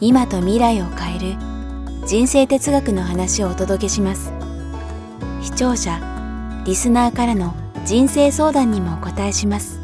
今と未来を変える人生哲学の話をお届けします。視聴者リスナーからの人生相談にもお答えします。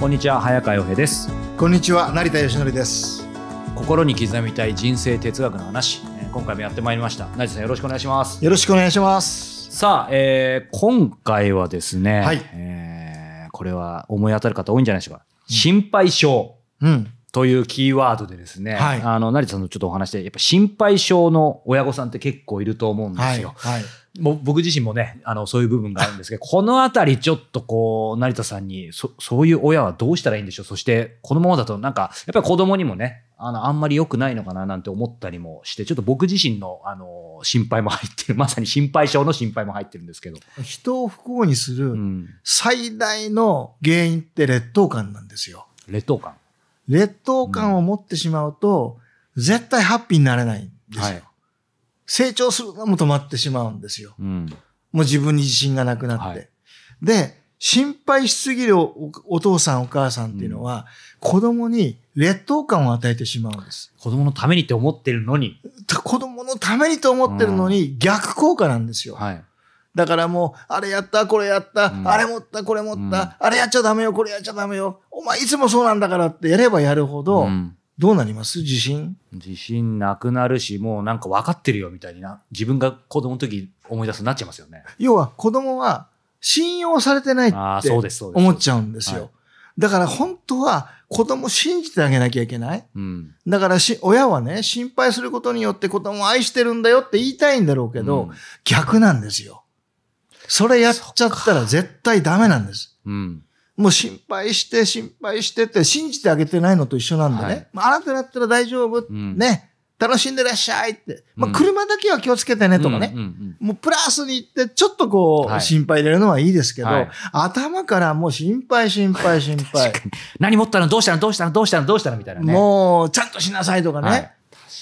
こんにちは早川洋平です。こんにちは成田義則です。心に刻みたい人生哲学の話。えー今回もやってまいりました。成田さんよろしくお願いします。よろしくお願いします。さあ、えー今回はですね、はい。えーこれは思い当たる方多いんじゃないでしょうか、心配性。うんというキーワードでですね、はいあの成田さんのちょっとお話でやっぱ心配性の親御さんって結構いると思うんではいすよ、はいもう僕自身もね、あの、そういう部分があるんですけど、このあたりちょっとこう、成田さんに、そ、そういう親はどうしたらいいんでしょう？そして、このままだとなんか、やっぱり子供にもね、あの、あんまり良くないのかななんて思ったりもして、ちょっと僕自身の、あの、心配も入ってる、まさに心配性の心配も入ってるんですけど。人を不幸にすうるん。最大の原因って劣等感なんですよ劣等感。劣等感を持ってしまうと、絶対ハッピーになれないんですよ、はい成長するのも止まってしまうんですようん。もう自分に自信がなくなって、はいで心配しすぎるおお父さんお母さんっていうのは、子供に劣等感を与えてしまうんです子供のためにって思ってるのに。た子供のためにと思ってるのに逆効果なんですよ。はい。だからもう、あれやった、これやった、うんあれ持った、これ持った、うんあれやっちゃダメよ、これやっちゃダメよ。お前いつもそうなんだからってやればやるほど、んどうなります？自信？自信なくなるし、もうなんか分かってるよみたいにな、自分が子供の時思い出すなっちゃいますよね。要は子供は信用されてないってああ、そうです、そうです。思っちゃうんですよ。はいだから本当は子供を信じてあげなきゃいけない？うん。だからし、親はね、心配することによって子供を愛してるんだよって言いたいんだろうけど、うん逆なんですよ。それやっちゃったら絶対ダメなんです。うん。もう心配して心配してって信じてあげてないのと一緒なんでね。はいまあ、あなただったら大丈夫。んね。楽しんでらっしゃいって。まあ、うん車だけは気をつけてねとかね。うんうんもうプラスに言ってちょっとこう、はい心配入れるのはいいですけど、はい頭からもう心配心配心配。何持ったの？どうしたの？どうしたの？どうしたの？どうしたの？みたいなね。もうちゃんとしなさいとかね。はい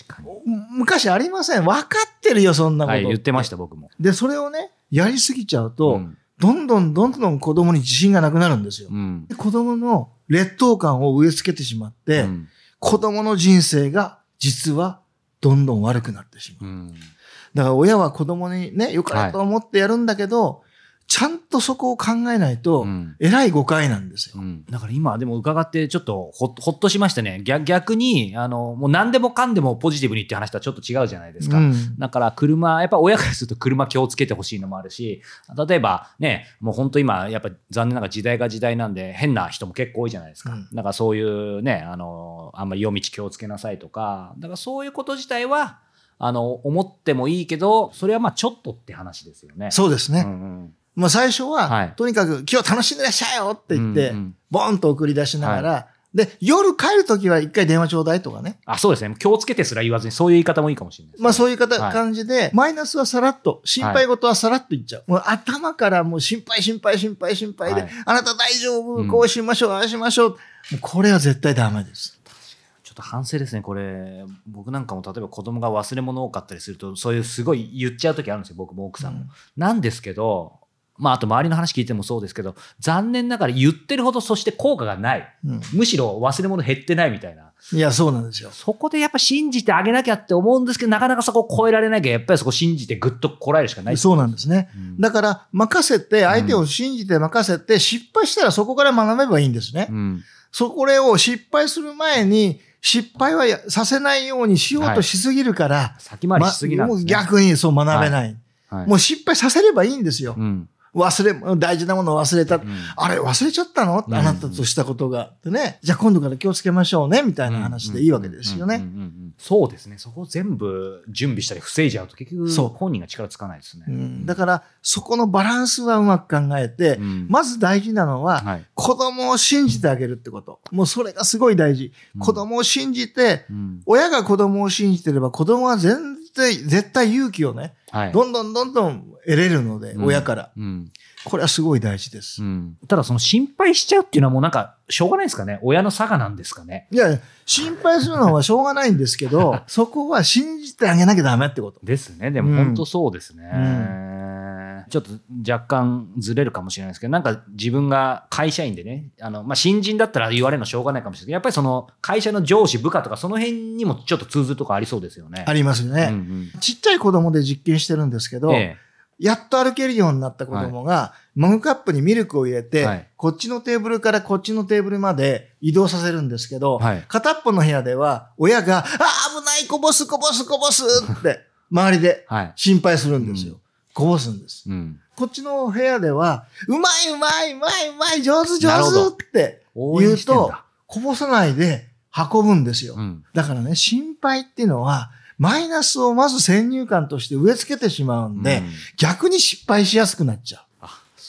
確かに。昔ありません。分かってるよ、そんなこと。はい、言ってました、僕も。で、それをね、やりすぎちゃうと、うんどんどんどんどん子供に自信がなくなるんですよ。うん。で子供の劣等感を植え付けてしまって、うん子供の人生が実はどんどん悪くなってしまう。うんだから親は子供にね、良かれと思ってやるんだけど、ちゃんとそこを考えないと、うん。えらい誤解なんですよ。うん。だから今でも伺ってちょっとほほっとしましたね。逆逆にあのもう何でもかんでもポジティブにって話とはちょっと違うじゃないですか、うん。だから車やっぱ親からすると車気をつけてほしいのもあるし例えばねもう本当今やっぱ残念ながら時代が時代なんで変な人も結構多いじゃないですか、うん。だからそういうねあのあんまり夜道気をつけなさいとか。だからそういうこと自体はあの思ってもいいけどそれはまあちょっとって話ですよね。そうですね。うんうんまあ最初は、はい。とにかく今日楽しんでらっしゃいよって言って、うんうん。ボンと送り出しながら、で、夜帰るときは一回電話ちょうだいとかね。あそうですね。気をつけてすら言わずにそういう言い方もいいかもしれないね。まあそういう方、はい。感じで、マイナスはさらっと、心配事はさらっと言っちゃう。もう頭からもう心配心配心配心配で、はい。あなた大丈夫、うんこうしましょう、ああしましょう。もうこれは絶対ダメです。ちょっと反省ですね、これ、僕なんかも例えば子供が忘れ物多かったりすると、そういうすごい言っちゃう時あるんですよ、僕も奥さんも。うん。なんですけど、まあ、あと周りの話聞いてもそうですけど、残念ながら言ってるほどそして効果がない。うんむしろ忘れ物減ってないみたいな。いや、そうなんですよ。そこでやっぱ信じてあげなきゃって思うんですけど、なかなかそこを超えられなきゃ、やっぱりそこ信じてぐっとこらえるしかない。そうなんですね。うんだから、任せて、相手を信じて任せて、失敗したらそこから学べばいいんですね。うん。そこれを失敗する前に、失敗はやさせないようにしようとしすぎるから、先回りしすぎなんですね。まもう逆にそう学べない。はい、もう失敗させればいいんですよ。うん。忘れ、大事なものを忘れた。うんあれ、忘れちゃったの、うんあなたとしたことが。でね。じゃあ今度から気をつけましょうね。みたいな話でいいわけですよね。そうですねそこを全部準備したり防いじゃうと結局そう本人が力つかないですね。うんだから、そこのバランスはうまく考えて、うんまず大事なのは、はい子供を信じてあげるってこと。もうそれがすごい大事。うん子供を信じて、うん親が子供を信じてれば、子供は全然、絶対勇気をね、はいどんどんどんどん得れるので、うん親から。うんこれはすごい大事です。うんただその心配しちゃうっていうのはもうなんかしょうがないですかね？親の差がなんですかね？いや、心配するのはしょうがないんですけど、そこは信じてあげなきゃダメってこと。ですね。でうんも本当そうですね。ちょっと若干ずれるかもしれないですけど、なんか自分が会社員でね、あの、まあ、新人だったら言われるのしょうがないかもしれないけど、やっぱりその会社の上司、部下とかその辺にもちょっと通ずるとこありそうですよね。ありますよね。うんうんちっちゃい子供で実験してるんですけど、えやっと歩けるようになった子供が、マグカップにミルクを入れて、はいこっちのテーブルからこっちのテーブルまで移動させるんですけど、はい片っぽの部屋では、親が、あー、危ない、こぼす、こぼす、こぼすって、周りでえはい。心配するんですよ。うこぼすんです。うん。こっちの部屋では、うまいうまいうまいうまい、上手上手って応言うとこぼさないで運ぶんですよ。うん。だからね、心配っていうのは、マイナスをまず先入観として植え付けてしまうんで、うん逆に失敗しやすくなっちゃ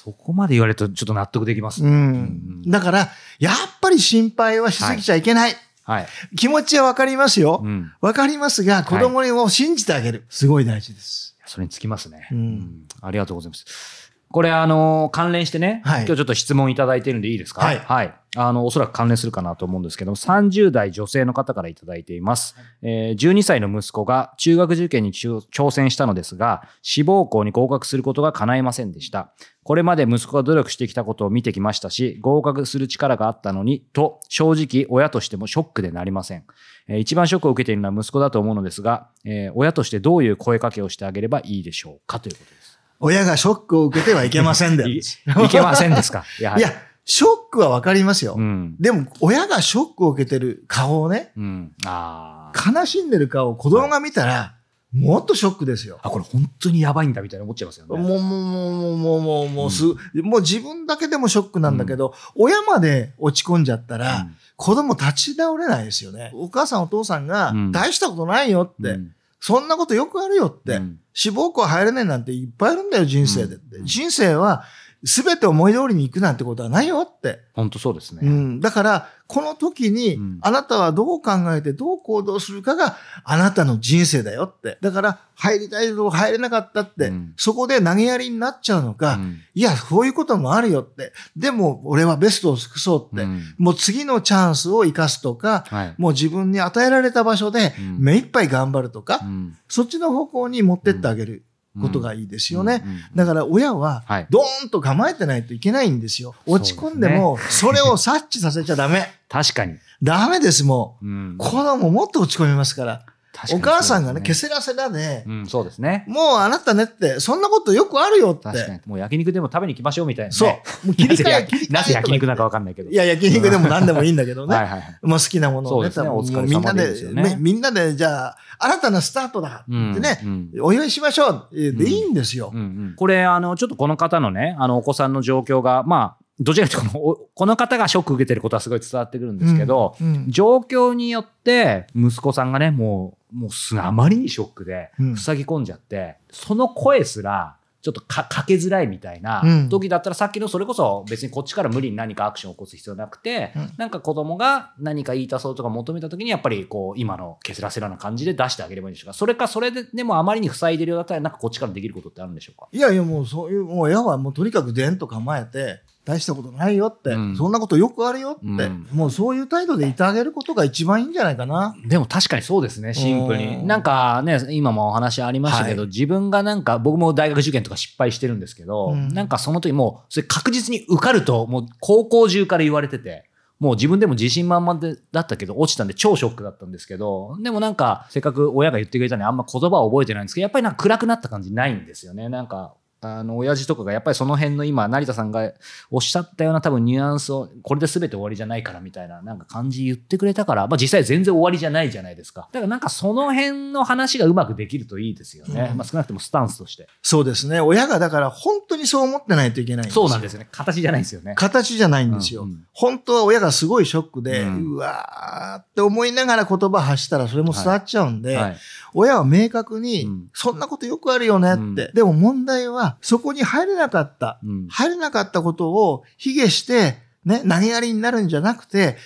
そこまで言われるとちょっと納得できますう。うね。ん。だから、やっぱり心配はしすぎちゃいけない。はい。気持ちはわかりますよう。ん。わかりますが、子供を信じてあげる。すごい大事です。それにつきますね。うんありがとうございます。これ、あの、関連してね、はい今日ちょっと質問いただいてるんでいいですか？はいあの、おそらく関連するかなと思うんですけど、30代女性の方からいただいています。えー12歳の息子が中学受験に挑挑戦したのですが、志望校に合格することが叶いませんでした。これまで息子が努力してきたことを見てきましたし、合格する力があったのに、と、正直親としてもショックでなりません。えー一番ショックを受けているのは息子だと思うのですが、えー親としてどういう声かけをしてあげればいいでしょうかということです。親がショックを受けてはいけませんで。いいいけませんですか？やはり。や、ショックはわかりますよ。うん。でも、親がショックを受けてる顔をね、うん。悲しんでる顔を子供が見たら、もっとショックですよ。あ、これ本当にやばいんだみたいな思っちゃいますよね。もう、もう、もう、もう、もう、もう、もう、す、もう自分だけでもショックなんだけど、親まで落ち込んじゃったら、子供立ち直れないですよね。お母さんお父さんがうん、大したことないよって、うんそんなことよくあるよって、うん。志望校入れないなんていっぱいいるんだよ、人生で人生は、すべて思い通りに行くなんてことはないよって。本当そうですね。うん。だから、この時にうん、あなたはどう考えてどう行動するかがあなたの人生だよって。だから、入りたいとこ入れなかったって、うんそこで投げやりになっちゃうのか、うんいや、そういうこともあるよって。でも、俺はベストを尽くそうって。うんもう次のチャンスを生かすとか、はい。もう自分に与えられた場所でうん目いっぱい頑張るとか、うんそっちの方向に持ってってあげることがいいですよね。だから親ははい、ドーンと構えてないといけないんですよ。落ち込んでも、それを察知させちゃダメ。確かに。ダメです、もうんう。子供もっと落ち込みますから。お母さんがね、けせらせらで、うん、そうですね。もうあなたねって、そんなことよくあるよって。確かに。もう焼肉でも食べに行きましょうみたいなね。そう。もう切り替え、切り替え。なぜ焼肉なんかわかんないけど。いや、焼肉でも何でもいいんだけどね。はいはい好きなものをね、そうですね多分お疲れ様みんなでみんなで、じゃあ、新たなスタートだってうんね、うんお祝いしましょうでうんいいんですよ。うんうんこれ、あの、ちょっとこの方のね、あの、お子さんの状況が、まあ、どちらかというとこの、方がショック受けてることはすごい伝わってくるんですけど、うんうん状況によって、息子さんがね、もう、もうすあまりにショックでうん、塞ぎ込んじゃって、その声すら、ちょっとかかけづらいみたいなうん時だったら、さっきのそれこそ別にこっちから無理に何かアクションを起こす必要なくて、うんなんか子供が何か言いたそうとか求めた時に、やっぱりこう、今のケセラセラな感じで出してあげればいいんでしょうか。それか、それででもあまりに塞いでるようだったら、なんかこっちからできることってあるんでしょうか？いやいや、もうそういう、もう親はもうとにかくでんと構えて、大したことないよって、うん。そんなことよくあるよって、うん。もうそういう態度でいてあげることが一番いいんじゃないかな。でも確かにそうですね、シンプルに。うんなんかね、今もお話ありましたけど、はい。自分がなんか、僕も大学受験とか失敗してるんですけど、うん。なんかその時もう、それ確実に受かると、もう高校中から言われてて、もう自分でも自信満々でだったけど、落ちたんで超ショックだったんですけど、でもなんか、せっかく親が言ってくれたのにあんま言葉を覚えてないんですけど、やっぱりなんか暗くなった感じないんですよね。なんか、あの親父とかがやっぱりその辺の今成田さんがおっしゃったような多分ニュアンスをこれで全て終わりじゃないからみたいななんか感じ言ってくれたから、まあ、実際全然終わりじゃないじゃないですか。だからなんかその辺の話がうまくできるといいですよね、うん。まあ、少なくともスタンスとして。そうですね。親がだから本当にそう思ってないといけないんですよ。そうなんですよね。形じゃないですよね。形じゃないんですよ。うんうん。本当は親がすごいショックで、ううんわーって思いながら言葉発したらそれも伝わっちゃうんで、はい。親は明確に、うん。そんなことよくあるよねって、うん。でも問題はそこに入れなかった、うん。入れなかったことを卑下して、ね、投げやりになるんじゃなくて、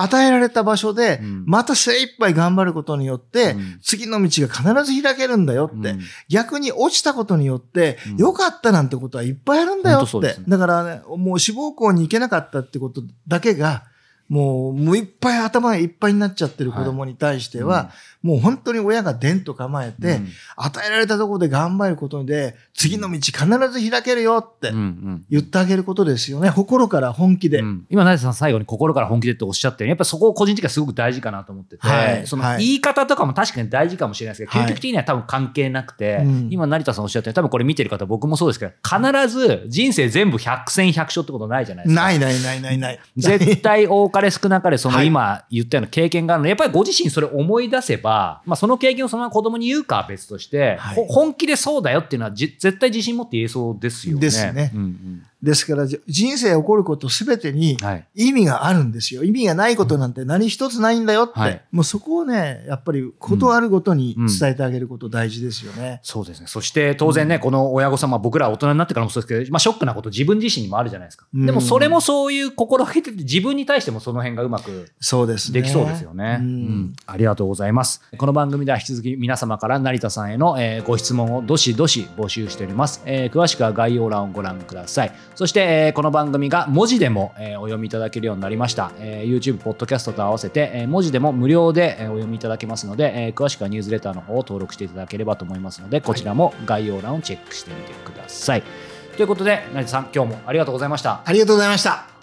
与えられた場所で、うん。また精一杯頑張ることによって、うん。次の道が必ず開けるんだよって、うん。逆に落ちたことによって、うん。良かったなんてことはいっぱいあるんだよって。だからね、もう志望校に行けなかったってことだけが、もう、もういっぱい頭がいっぱいになっちゃってる子供に対しては、もう本当に親が伝と構えて、うん与えられたところで頑張ることで、次の道必ず開けるよってうんうん言ってあげることですよね。心から本気で。うん今、成田さん最後に心から本気でっておっしゃってるやっぱそこを個人的にはすごく大事かなと思ってて、はいそのはい言い方とかも確かに大事かもしれないですけど、はい究極的には多分関係なくて、うん今、成田さんおっしゃってる多分これ見てる方、僕もそうですけど、必ず人生全部100戦100勝ってことないじゃないですか。ないないないないない。絶対多かれ少なかれそのはい。今言ったような経験があるの。で、やっぱりご自身それ思い出せば、まあ、その経験をそのまま子供に言うかは別として、はい。ほ本気でそうだよっていうのはじ絶対自信持って言えそうですよね。ですね。うんうんですから、じ人生起こることすべてにはい。意味があるんですよ。意味がないことなんて何一つないんだよって。はいもうそこをね、やっぱりことあるごとに伝えてあげること大事ですよね。そうですね。そして当然ね、この親御さん、まあ僕ら大人になってからもそうですけど、まあショックなこと自分自身にもあるじゃないですか。うんでもそれもそういう心がけてて、自分に対してもその辺がうまくそうですね。できそうですよね。ううんんありがとうございます。この番組では引き続き皆様から成田さんへの、えーご質問をどしどし募集しております。えー詳しくは概要欄をご覧ください。そして、えーこの番組が文字でも、えーお読みいただけるようになりました。えー YouTube、ポッドキャストと合わせて、えー文字でも無料で、えーお読みいただけますので、えー詳しくはニュースレターの方を登録していただければと思いますので、こちらも概要欄をチェックしてみてください。ということで、成田さん、今日もありがとうございました。ありがとうございました。